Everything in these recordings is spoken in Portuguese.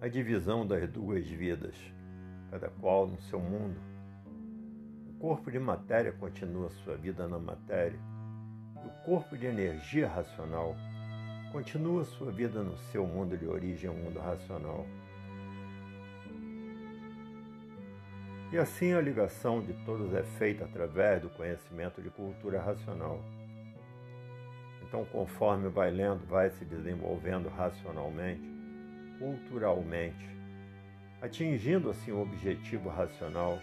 a divisão das duas vidas, cada qual no seu mundo. O corpo de matéria continua sua vida na matéria, e o corpo de energia racional continua sua vida no seu mundo de origem, o mundo racional. E assim a ligação de todos é feita através do conhecimento de cultura racional. Então, conforme vai lendo, vai se desenvolvendo racionalmente, culturalmente, atingindo assim o objetivo racional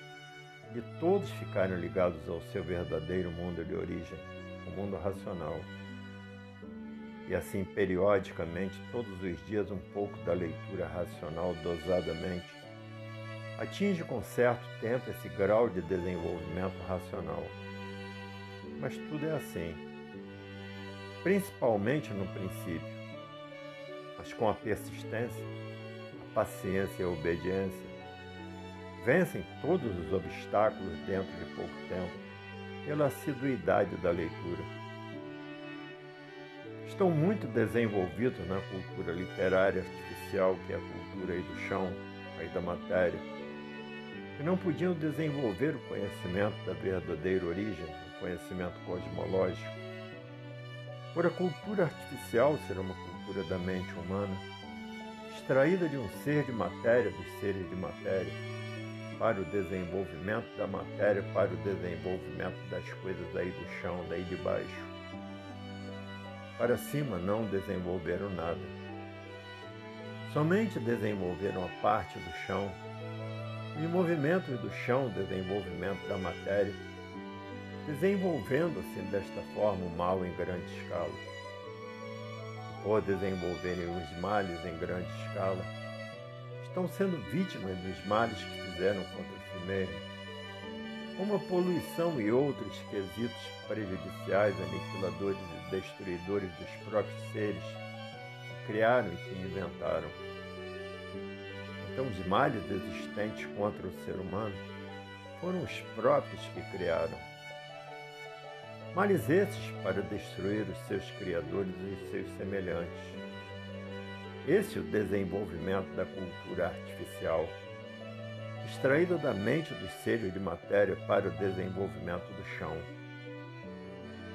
de todos ficarem ligados ao seu verdadeiro mundo de origem, o mundo racional. E assim, periodicamente, todos os dias, um pouco da leitura racional dosadamente, atinge com certo tempo esse grau de desenvolvimento racional. Mas tudo é assim, principalmente no princípio com a persistência, a paciência e a obediência, vencem todos os obstáculos dentro de pouco tempo pela assiduidade da leitura. Estão muito desenvolvidos na cultura literária artificial, que é a cultura aí do chão, aí da matéria, que não podiam desenvolver o conhecimento da verdadeira origem, o conhecimento cosmológico. Por a cultura artificial ser uma cultura da mente humana, extraída de um ser de matéria dos seres de matéria, para o desenvolvimento da matéria, para o desenvolvimento das coisas daí do chão, daí de baixo. Para cima não desenvolveram nada. Somente desenvolveram a parte do chão, e movimentos do chão, desenvolvimento da matéria, desenvolvendo-se desta forma o mal em grande escala ou desenvolverem os males em grande escala, estão sendo vítimas dos males que fizeram contra si mesmos, como a poluição e outros quesitos prejudiciais, aniquiladores e destruidores dos próprios seres que criaram e que inventaram. Então, os males existentes contra o ser humano foram os próprios que criaram males esses para destruir os seus criadores e seus semelhantes. Esse é o desenvolvimento da cultura artificial, extraída da mente dos seres de matéria para o desenvolvimento do chão.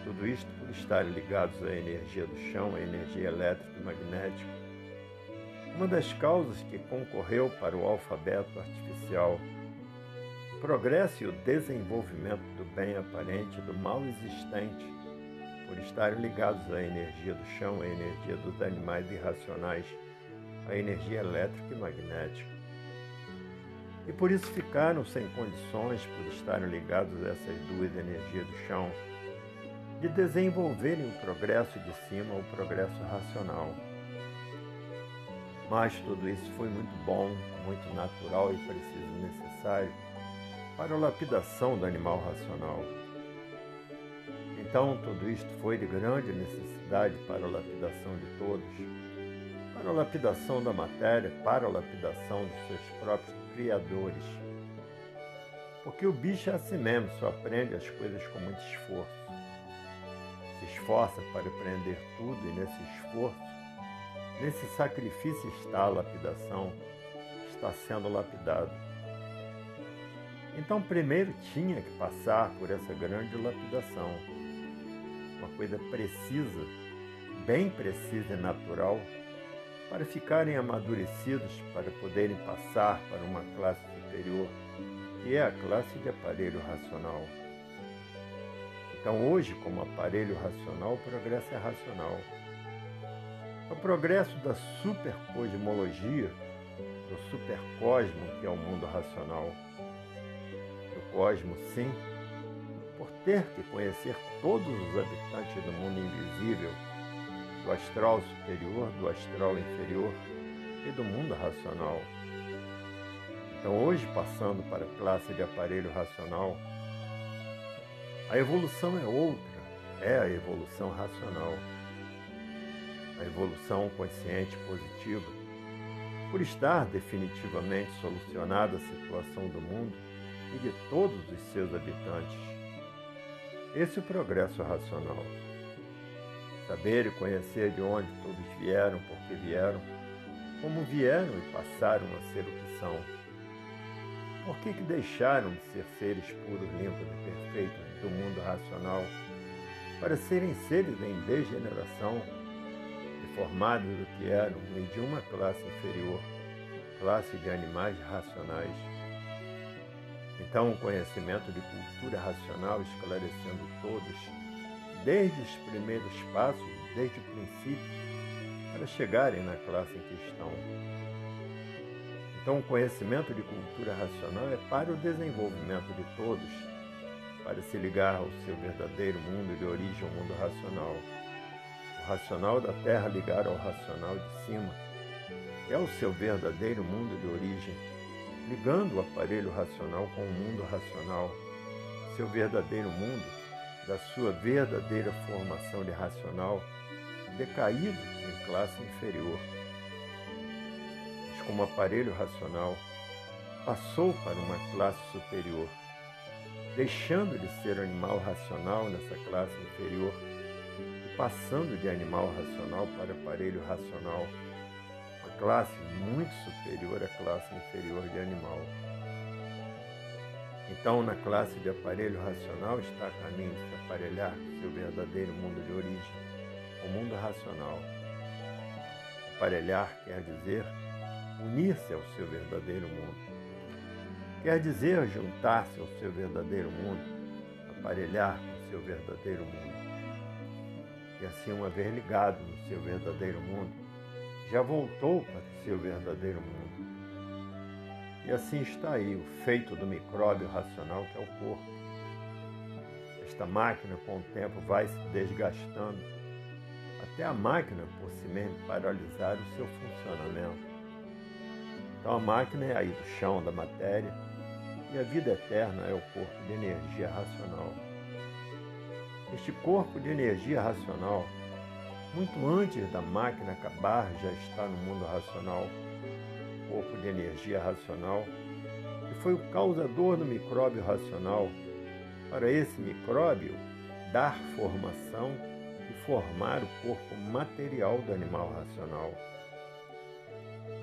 Tudo isto por estarem ligados à energia do chão, à energia elétrica e magnética. Uma das causas que concorreu para o alfabeto artificial progresso e o desenvolvimento do bem aparente do mal existente, por estarem ligados à energia do chão, à energia dos animais irracionais, à energia elétrica e magnética. E por isso ficaram sem condições, por estarem ligados a essas duas energias do chão, de desenvolverem o progresso de cima, o progresso racional. Mas tudo isso foi muito bom, muito natural e preciso necessário para a lapidação do animal racional. Então, tudo isto foi de grande necessidade para a lapidação de todos, para a lapidação da matéria, para a lapidação dos seus próprios criadores. Porque o bicho é assim mesmo, só aprende as coisas com muito esforço. Se esforça para aprender tudo e nesse esforço, nesse sacrifício está a lapidação, está sendo lapidado. Então, primeiro tinha que passar por essa grande lapidação. Uma coisa precisa, bem precisa e natural, para ficarem amadurecidos, para poderem passar para uma classe superior, que é a classe de aparelho racional. Então, hoje, como aparelho racional, o progresso é racional. O progresso da supercosmologia, do supercosmo, que é o mundo racional cosmos, sim, por ter que conhecer todos os habitantes do mundo invisível, do astral superior, do astral inferior e do mundo racional. Então, hoje, passando para a classe de aparelho racional, a evolução é outra, é a evolução racional. A evolução consciente positiva, por estar definitivamente solucionada a situação do mundo, e de todos os seus habitantes. Esse é o progresso racional. Saber e conhecer de onde todos vieram, por que vieram, como vieram e passaram a ser o que são. Por que, que deixaram de ser seres puros, limpos e perfeitos do mundo racional para serem seres em degeneração, deformados do que eram e de uma classe inferior, classe de animais racionais? Então, o conhecimento de cultura racional esclarecendo todos, desde os primeiros passos, desde o princípio, para chegarem na classe em que estão. Então, o conhecimento de cultura racional é para o desenvolvimento de todos, para se ligar ao seu verdadeiro mundo de origem ao mundo racional. O racional da Terra ligar ao racional de cima, é o seu verdadeiro mundo de origem, ligando o aparelho racional com o mundo racional, seu verdadeiro mundo, da sua verdadeira formação de racional, decaído em classe inferior. Mas como aparelho racional, passou para uma classe superior, deixando de ser animal racional nessa classe inferior e passando de animal racional para aparelho racional, classe muito superior à classe inferior de animal. Então, na classe de aparelho racional está a caminho de se aparelhar seu verdadeiro mundo de origem o mundo racional. Aparelhar quer dizer unir-se ao seu verdadeiro mundo. Quer dizer juntar-se ao seu verdadeiro mundo, aparelhar com o seu verdadeiro mundo. E assim, uma vez ligado no seu verdadeiro mundo, já voltou para o seu verdadeiro mundo. E assim está aí o feito do micróbio racional que é o corpo. Esta máquina, com o tempo, vai se desgastando até a máquina por si mesma paralisar o seu funcionamento. Então a máquina é aí do chão da matéria e a vida eterna é o corpo de energia racional. Este corpo de energia racional, muito antes da máquina acabar, já está no mundo racional. Corpo de energia racional, que foi o causador do micróbio racional. Para esse micróbio dar formação formar o corpo material do animal racional.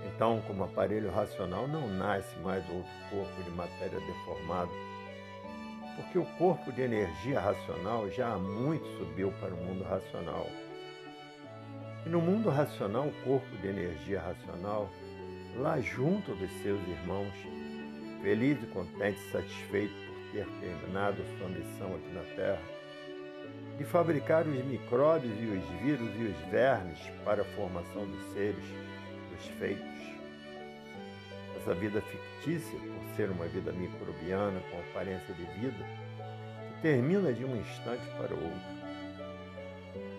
Então, como aparelho racional, não nasce mais outro corpo de matéria deformado, porque o corpo de energia racional já há muito subiu para o mundo racional. E no mundo racional, o corpo de energia racional, lá junto dos seus irmãos, feliz e contente satisfeito por ter terminado sua missão aqui na Terra, de fabricar os micróbios e os vírus e os vermes para a formação dos seres, dos feitos. Essa vida fictícia, por ser uma vida microbiana com aparência de vida, que termina de um instante para o outro.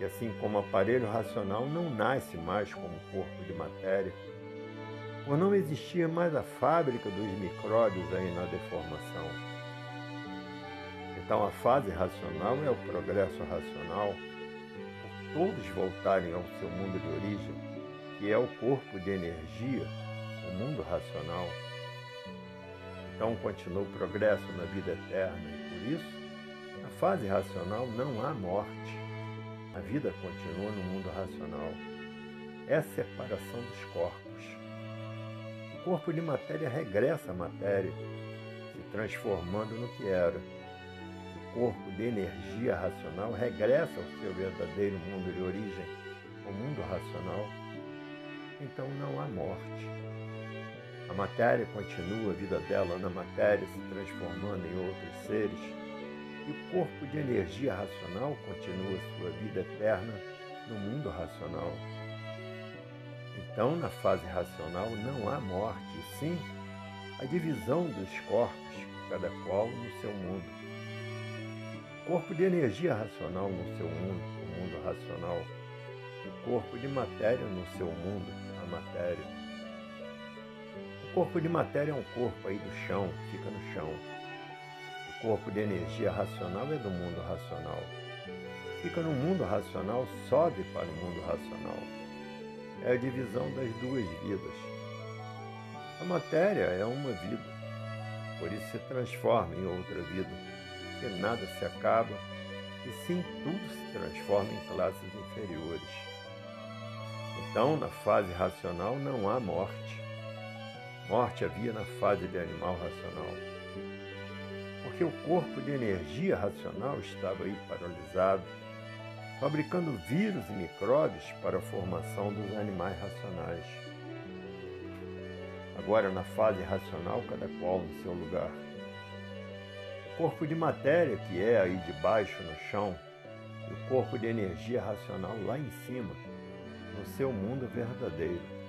E assim como o aparelho racional não nasce mais como corpo de matéria, por não existir mais a fábrica dos micróbios aí na deformação então, a fase racional é o progresso racional, por todos voltarem ao seu mundo de origem, que é o corpo de energia, o mundo racional. Então, continua o progresso na vida eterna e, por isso, na fase racional não há morte. A vida continua no mundo racional. É a separação dos corpos. O corpo de matéria regressa à matéria, se transformando no que era corpo de energia racional regressa ao seu verdadeiro mundo de origem, o mundo racional, então não há morte. A matéria continua a vida dela na matéria, se transformando em outros seres, e o corpo de energia racional continua sua vida eterna no mundo racional. Então, na fase racional, não há morte, sim a divisão dos corpos, cada qual no seu mundo corpo de energia racional no seu mundo, o mundo racional, o corpo de matéria no seu mundo, a matéria. O corpo de matéria é um corpo aí do chão, fica no chão. Corpo de energia racional é do mundo racional. Fica no mundo racional, sobe para o mundo racional. É a divisão das duas vidas. A matéria é uma vida, por isso se transforma em outra vida porque nada se acaba, e sim tudo se transforma em classes inferiores. Então, na fase racional, não há morte. Morte havia na fase de animal racional. O corpo de energia racional estava aí paralisado, fabricando vírus e micróbios para a formação dos animais racionais. Agora, na fase racional, cada qual no seu lugar. O corpo de matéria, que é aí de baixo no chão, e o corpo de energia racional lá em cima, no seu mundo verdadeiro.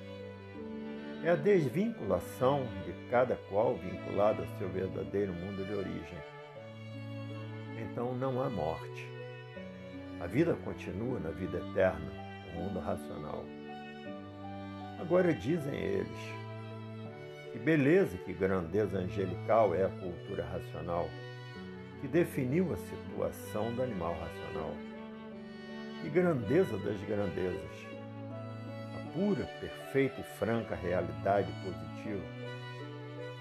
É a desvinculação de cada qual vinculado ao seu verdadeiro mundo de origem. Então não há morte. A vida continua na vida eterna, no mundo racional. Agora dizem eles, que beleza, que grandeza angelical é a cultura racional, que definiu a situação do animal racional. Que grandeza das grandezas, pura, perfeita e franca realidade positiva,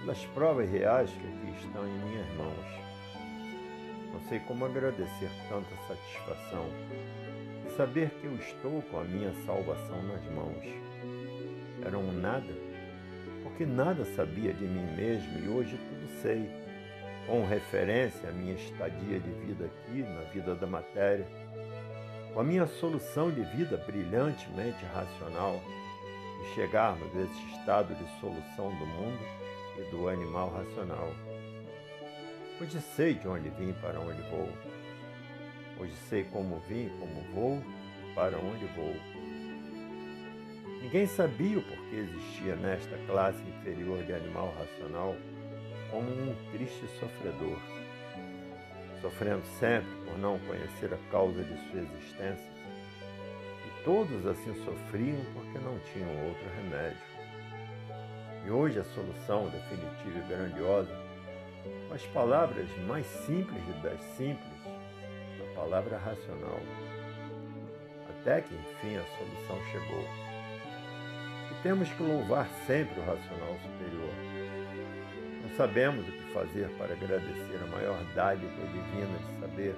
pelas provas reais que aqui estão em minhas mãos. Não sei como agradecer tanta satisfação e saber que eu estou com a minha salvação nas mãos. Era um nada, porque nada sabia de mim mesmo e hoje tudo sei, com referência à minha estadia de vida aqui, na vida da matéria com a minha solução de vida brilhantemente racional e chegarmos a esse estado de solução do mundo e do animal racional. Hoje sei de onde vim para onde vou. Hoje sei como vim, como vou para onde vou. Ninguém sabia o porquê existia nesta classe inferior de animal racional como um triste sofredor sofrendo sempre por não conhecer a causa de sua existência. E todos assim sofriam porque não tinham outro remédio. E hoje a solução definitiva e grandiosa, com as palavras mais simples das simples, a palavra racional. Até que enfim a solução chegou. E temos que louvar sempre o racional superior não sabemos o que fazer para agradecer a maior dádiva divina de saber,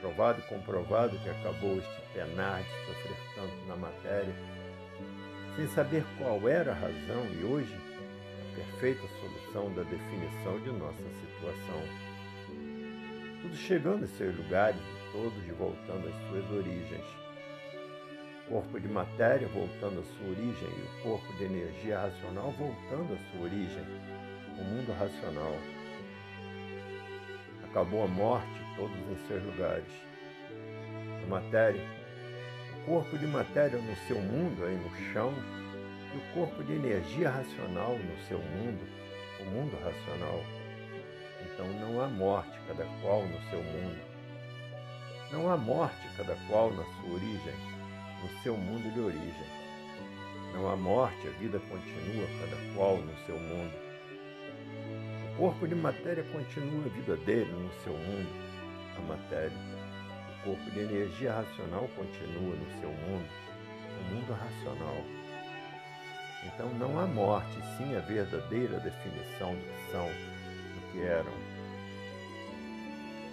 provado e comprovado que acabou este penar de sofrer tanto na matéria, sem saber qual era a razão e hoje a perfeita solução da definição de nossa situação. Tudo chegando em seus lugares e todos voltando às suas origens. Corpo de matéria voltando à sua origem e o corpo de energia racional voltando à sua origem o mundo racional. Acabou a morte, todos em seus lugares. A matéria, o corpo de matéria no seu mundo, aí no chão, e o corpo de energia racional no seu mundo, o mundo racional. Então não há morte, cada qual no seu mundo. Não há morte, cada qual na sua origem, no seu mundo de origem. Não há morte, a vida continua, cada qual no seu mundo. Corpo de matéria continua a vida dele no seu mundo, a matéria. O corpo de energia racional continua no seu mundo, o mundo racional. Então não há morte, sim a verdadeira definição do que são, do que eram.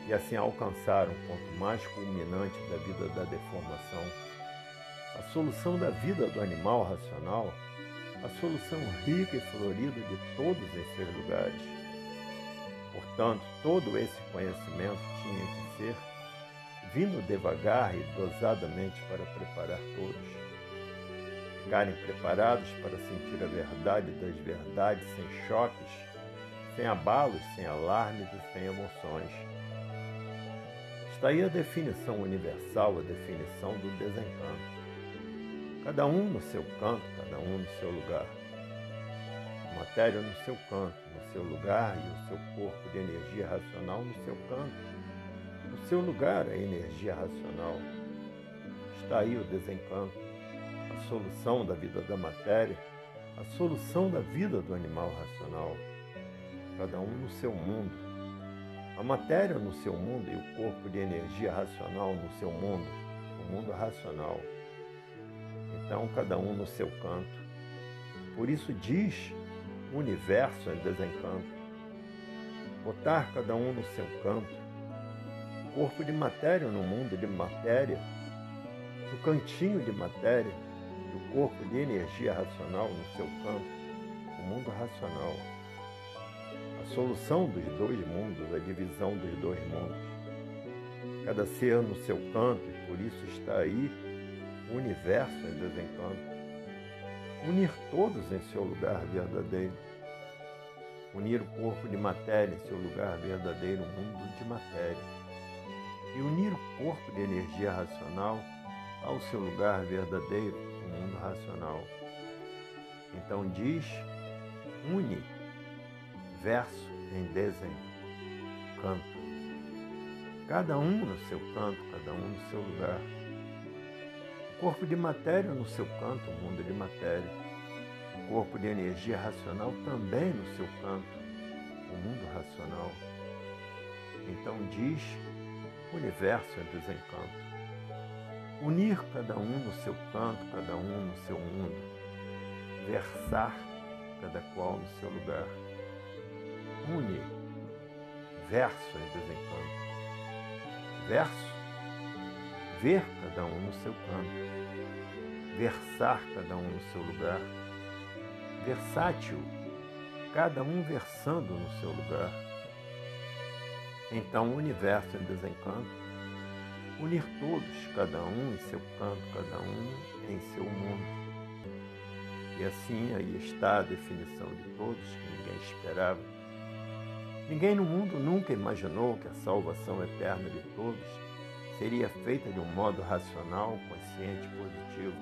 E assim alcançaram o ponto mais culminante da vida da deformação. A solução da vida do animal racional, a solução rica e florida de todos esses lugares Portanto, todo esse conhecimento tinha que ser vindo devagar e dosadamente para preparar todos. Ficarem preparados para sentir a verdade das verdades sem choques, sem abalos, sem alarmes e sem emoções. Está aí a definição universal, a definição do desencanto. Cada um no seu canto, cada um no seu lugar. Matéria no seu canto, seu lugar e o seu corpo de energia racional no seu canto. No seu lugar, a energia racional. Está aí o desencanto, a solução da vida da matéria, a solução da vida do animal racional. Cada um no seu mundo. A matéria no seu mundo e o corpo de energia racional no seu mundo, o mundo racional. Então, cada um no seu canto. Por isso diz universo em desencanto. Botar cada um no seu canto. Corpo de matéria no mundo de matéria, no cantinho de matéria, do corpo de energia racional no seu campo, o mundo racional. A solução dos dois mundos, a divisão dos dois mundos. Cada ser no seu canto, e por isso está aí o universo em desencanto. Unir todos em seu lugar verdadeiro. Unir o corpo de matéria em seu lugar verdadeiro, mundo de matéria. E unir o corpo de energia racional ao seu lugar verdadeiro, o mundo racional. Então diz, une, verso em desencanto. Cada um no seu canto, cada um no seu lugar. O corpo de matéria no seu canto, o mundo de matéria. O corpo de energia racional também no seu canto, o mundo racional. Então diz, universo é desencanto unir cada um no seu canto, cada um no seu mundo, versar cada qual no seu lugar. Une, verso em desencanto. Verso, ver cada um no seu canto, versar cada um no seu lugar. Versátil, cada um versando no seu lugar. Então, o universo em desencanto unir todos, cada um em seu canto, cada um em seu mundo. E assim aí está a definição de todos que ninguém esperava. Ninguém no mundo nunca imaginou que a salvação eterna de todos seria feita de um modo racional, consciente e positivo,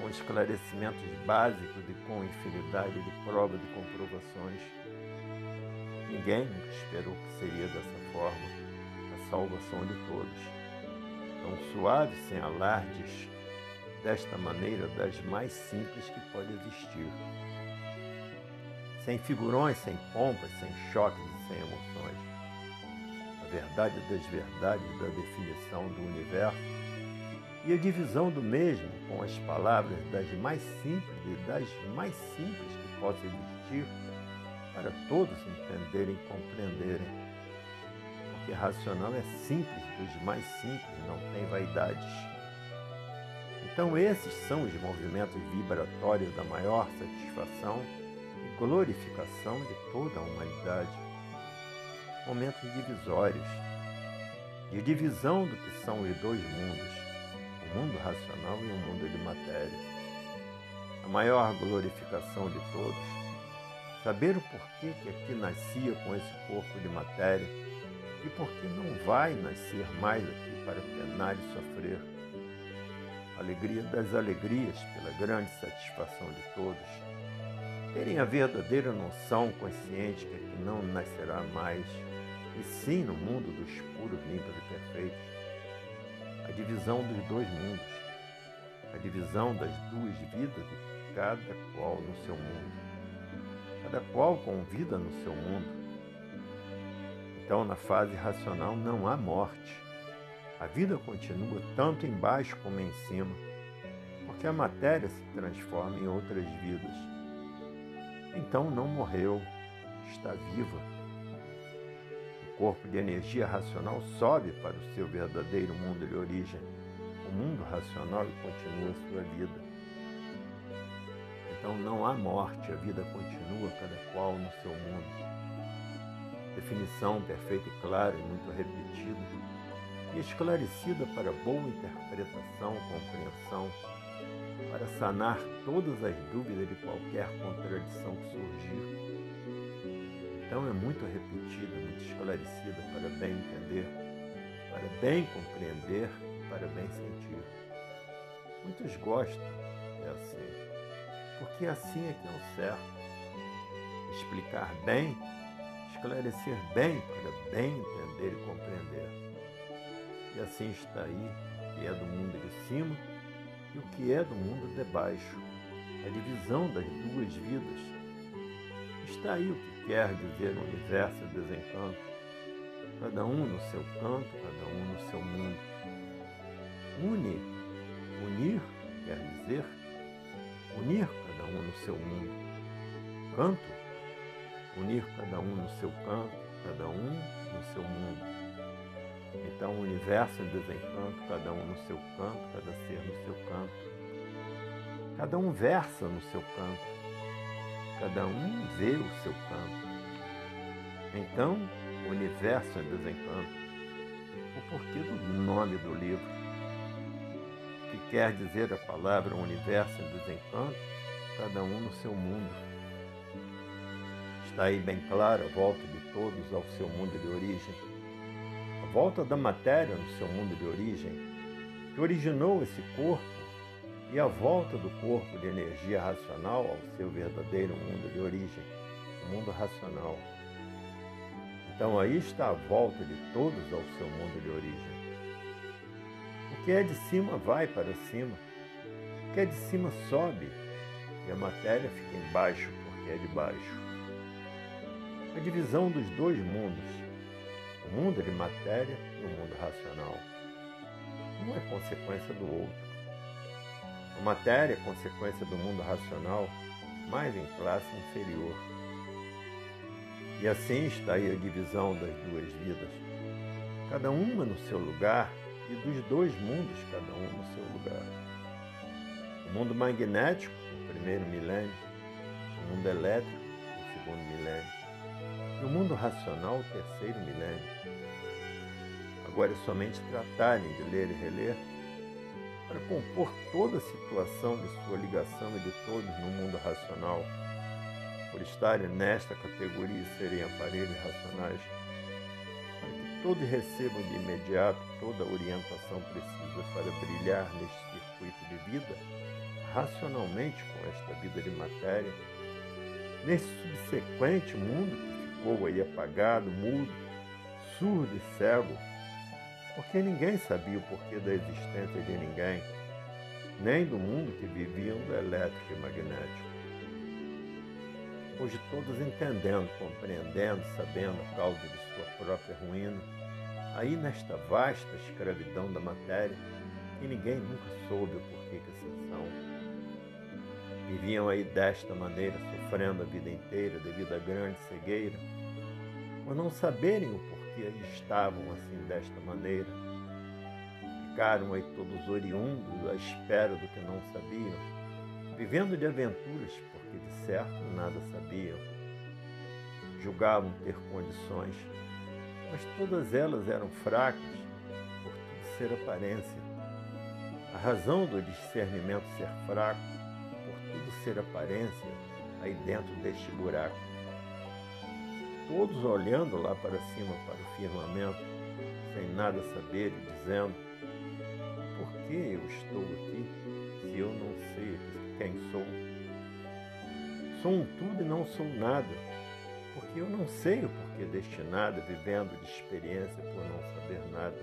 com esclarecimentos básicos e com infinidade de provas e comprovações. Ninguém esperou que seria dessa forma a salvação de todos tão suave, sem alardes, desta maneira das mais simples que pode existir. Sem figurões, sem pompas, sem choques e sem emoções. Verdade das verdades da definição do universo e a divisão do mesmo com as palavras das mais simples das mais simples que possam existir para todos entenderem e compreenderem porque racional é simples dos mais simples, não tem vaidades. Então, esses são os movimentos vibratórios da maior satisfação e glorificação de toda a humanidade. Momentos divisórios, de divisão do que são os dois mundos, o mundo racional e o mundo de matéria. A maior glorificação de todos, saber o porquê que aqui nascia com esse corpo de matéria e porque não vai nascer mais aqui para penar e sofrer. Alegria das alegrias pela grande satisfação de todos. Terem a verdadeira noção consciente que não nascerá mais, e sim no mundo dos puros, limpos e perfeitos. A divisão dos dois mundos, a divisão das duas vidas de cada qual no seu mundo. Cada qual com vida no seu mundo então, na fase racional não há morte. A vida continua tanto embaixo como em cima, porque a matéria se transforma em outras vidas. Então não morreu, está viva. Corpo de energia racional sobe para o seu verdadeiro mundo de origem, o mundo racional e continua sua vida. Então não há morte, a vida continua cada qual no seu mundo definição perfeita e clara e muito repetida, e esclarecida para boa interpretação, compreensão, para sanar todas as dúvidas de qualquer contradição que surgir. Então é muito repetida, muito esclarecida para bem entender, para bem compreender, para bem sentir. Muitos gostam, é assim, porque assim é que é o certo. Explicar bem esclarecer bem para bem entender e compreender. E assim está aí o que é do mundo de cima e o que é do mundo de baixo, a divisão das duas vidas. Está aí o que quer dizer universo desencanto, cada um no seu canto, cada um no seu mundo. Une, unir quer dizer unir cada um no seu mundo. Canto unir cada um no seu canto, cada um no seu mundo. Então, o universo em desencanto, cada um no seu canto, cada ser no seu canto. Cada um versa no seu canto, cada um vê o seu canto. Então, o universo é desencanto. O porquê do nome do livro? O que quer dizer a palavra universo em desencanto? Cada um no seu mundo. Está aí bem claro a volta de todos ao seu mundo de origem. A volta da matéria no seu mundo de origem, que originou esse corpo e a volta do corpo de energia racional ao seu verdadeiro mundo de origem, o mundo racional. Então aí está a volta de todos ao seu mundo de origem. O que é de cima vai para cima, o que é de cima sobe, e a matéria fica embaixo porque é de baixo. A divisão dos dois mundos, o mundo de matéria e o mundo racional. Um é consequência do outro. A matéria é consequência do mundo racional, mas em classe inferior. E assim está aí a divisão das duas vidas, cada uma no seu lugar e dos dois mundos, cada um no seu lugar. O mundo magnético, o primeiro milênio, o mundo elétrico, o segundo milênio, e o mundo racional, o terceiro milênio. Agora é somente tratarem de ler e reler para compor toda a situação de sua ligação e de todos no mundo racional, por estarem nesta categoria e serem aparelhos racionais, para que todos recebam de imediato toda a orientação precisa para brilhar neste circuito de vida, racionalmente com esta vida de matéria, nesse subsequente mundo que ficou aí apagado, mudo, surdo e cego, porque ninguém sabia o porquê da existência de ninguém, nem do mundo que viviam do elétrico e magnético. Hoje todos entendendo, compreendendo, sabendo a causa de sua própria ruína, aí nesta vasta escravidão da matéria, que ninguém nunca soube o porquê que assim são. Viviam aí desta maneira, sofrendo a vida inteira devido à grande cegueira, por não saberem o porquê que estavam assim desta maneira. Ficaram aí todos oriundos à espera do que não sabiam, vivendo de aventuras, porque de certo nada sabiam. Julgavam ter condições, mas todas elas eram fracas, por tudo ser aparência. A razão do discernimento ser fraco, por tudo ser aparência, aí dentro deste buraco todos olhando lá para cima, para o firmamento, sem nada saber e dizendo: Por que eu estou aqui se eu não sei quem sou? Sou um tudo e não sou nada, porque eu não sei o porquê deste nada, vivendo de experiência por não saber nada.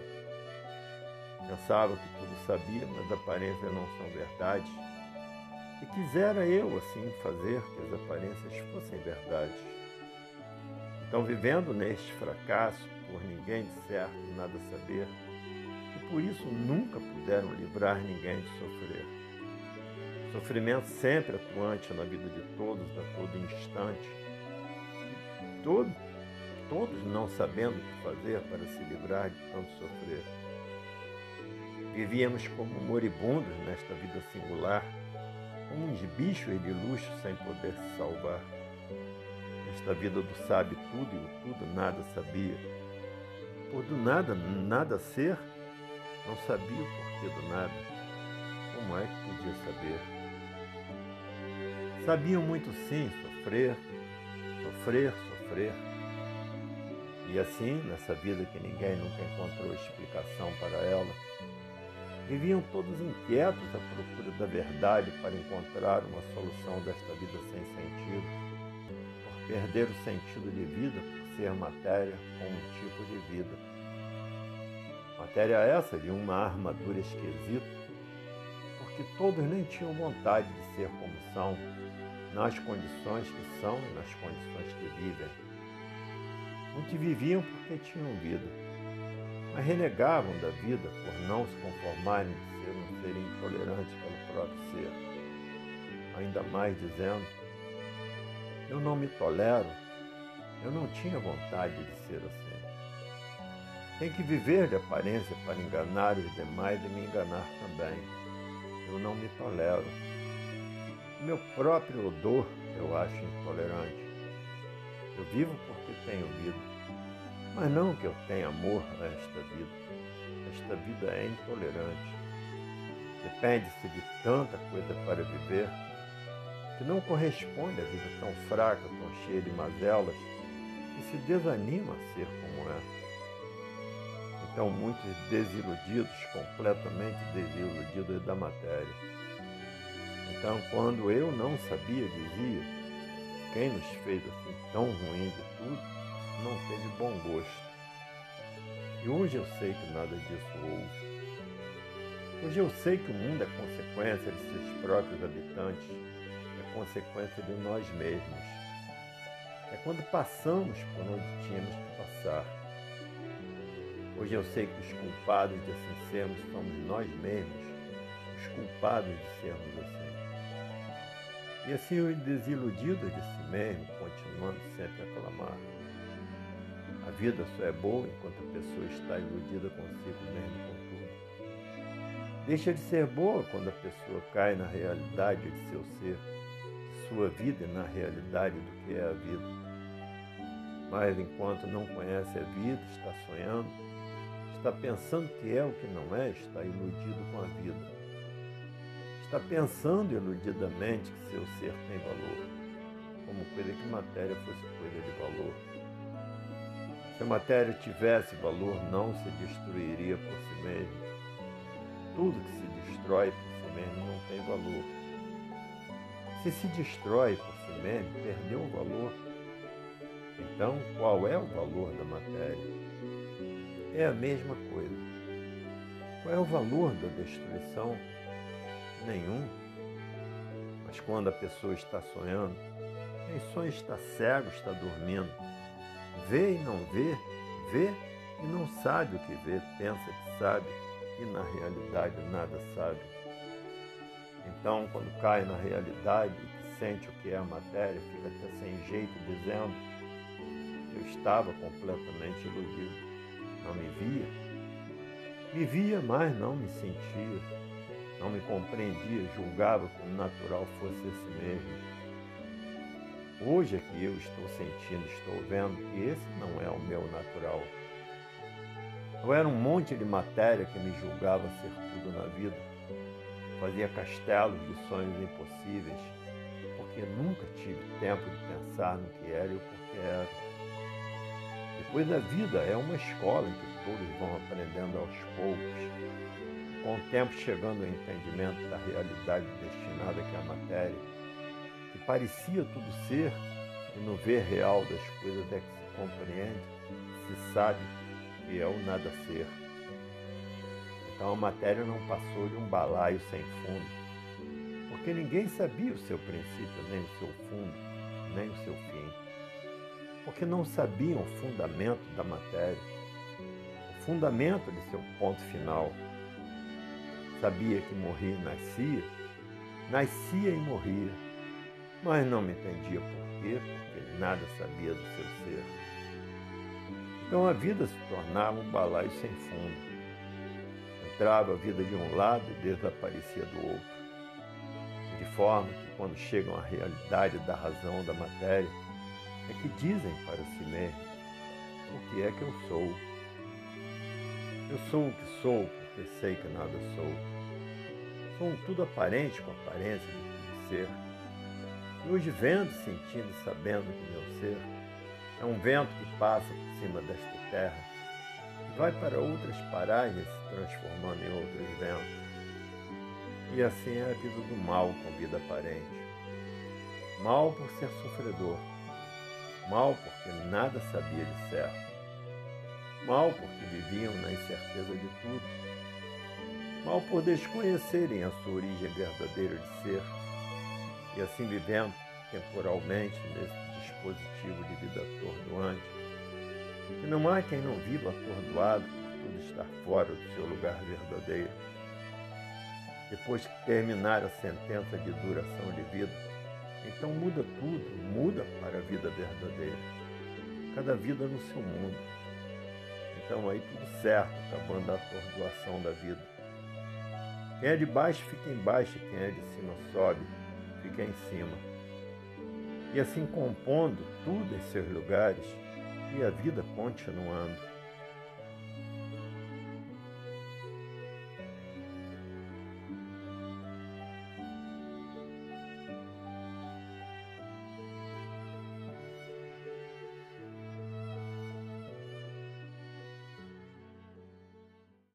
Pensava que tudo sabia, mas aparências não são verdade. E quisera eu assim fazer que as aparências fossem verdades. Estão vivendo neste fracasso, por ninguém de certo nada saber, e por isso nunca puderam livrar ninguém de sofrer. Sofrimento sempre atuante na vida de todos, a todo instante. E todo, todos não sabendo o que fazer para se livrar de tanto sofrer. Vivíamos como moribundos nesta vida singular, como uns bichos de luxo sem poder se salvar esta vida do sabe tudo e o tudo nada sabia. Por do nada, nada ser, não sabia o porquê do nada. Como é que podia saber? Sabiam muito sim sofrer, sofrer, sofrer. E assim, nessa vida que ninguém nunca encontrou explicação para ela, viviam todos inquietos à procura da verdade para encontrar uma solução desta vida sem sentido perder o sentido de vida por ser matéria ou um tipo de vida. Matéria essa de uma armadura esquisita, porque todos nem tinham vontade de ser como são, nas condições que são e nas condições que vivem. Muitos viviam porque tinham vida, mas renegavam da vida por não se conformarem de ser um ser intolerante pelo próprio ser. Ainda mais dizendo eu não me tolero. Eu não tinha vontade de ser assim. Tem que viver de aparência para enganar os demais e me enganar também. Eu não me tolero. Meu próprio odor eu acho intolerante. Eu vivo porque tenho vida, mas não que eu tenha amor a esta vida. Esta vida é intolerante. Depende-se de tanta coisa para viver que não corresponde à vida tão fraca, tão cheia de mazelas, e se desanima a ser como é. Então, muitos desiludidos, completamente desiludidos da matéria. Então, quando eu não sabia, dizia, quem nos fez assim tão ruim de tudo, não teve bom gosto. E hoje eu sei que nada disso houve. Hoje eu sei que o mundo é consequência de seus próprios habitantes, consequência de nós mesmos. É quando passamos por onde tínhamos que passar. Hoje eu sei que os culpados de assim sermos somos nós mesmos, os culpados de sermos assim. E assim os desiludidos de si mesmo, continuando sempre a clamar. A vida só é boa enquanto a pessoa está iludida consigo mesmo com tudo. Deixa de ser boa quando a pessoa cai na realidade de seu ser, sua vida na realidade do que é a vida. Mas enquanto não conhece a vida, está sonhando, está pensando que é o que não é, está iludido com a vida está pensando iludidamente que seu ser tem valor, como coisa que matéria fosse coisa de valor. Se a matéria tivesse valor, não se destruiria por si mesmo. Tudo que se destrói por si mesmo não tem valor. Se se destrói por si mesmo, perdeu o valor. Então, qual é o valor da matéria? É a mesma coisa. Qual é o valor da destruição? nenhum. Mas quando a pessoa está sonhando, quem sonha está cego, está dormindo. Vê e não vê, vê e não sabe o que vê, pensa que sabe e na realidade nada sabe. Então, quando cai na realidade sente o que é a matéria, fica até sem jeito dizendo: Eu estava completamente iludido, não me via. Me via, mas não me sentia não me compreendia, julgava como natural fosse esse mesmo. Hoje é que eu estou sentindo, estou vendo que esse não é o meu natural. Eu era um monte de matéria que me julgava ser tudo na vida. Fazia castelos de sonhos impossíveis, porque nunca tive tempo de pensar no que era e o porquê era. Depois a vida é uma escola em que todos vão aprendendo aos poucos com o tempo chegando ao entendimento da realidade destinada que é a matéria, que parecia tudo ser, e no ver real das coisas é que se compreende, se sabe que é o nada ser. Então a matéria não passou de um balaio sem fundo, porque ninguém sabia o seu princípio, nem o seu fundo, nem o seu fim. Porque não sabiam o fundamento da matéria, o fundamento de seu ponto final Sabia que morria e nascia, nascia e morria, mas não me entendia por quê, porque nada sabia do seu ser. Então a vida se tornava um balaio sem fundo. Entrava a vida de um lado e desaparecia do outro. De forma que, quando chegam à realidade da razão da matéria, é que dizem para si mesmos: o que é que eu sou? Eu sou o que sou porque sei que nada sou. Sou um tudo aparente com aparência de ser. E hoje vendo, sentindo e sabendo que meu ser é um vento que passa por cima desta terra vai para outras paragens se transformando em outros ventos. E assim é a vida do mal com vida aparente. Mal por ser sofredor, mal porque nada sabia de certo, mal porque viviam na incerteza de tudo mal por desconhecerem a sua origem verdadeira de ser e assim vivendo temporalmente nesse dispositivo de vida atordoante. E não há quem não viva atordoado por tudo estar fora do seu lugar verdadeiro. Depois que terminar a sentença de duração de vida, então muda tudo, muda para a vida verdadeira. Cada vida no seu mundo. Então aí tudo certo, acabando a atordoação da vida. Quem é de baixo fica embaixo, quem é de cima sobe. Fica em cima. E assim compondo tudo em seus lugares a vida continuando.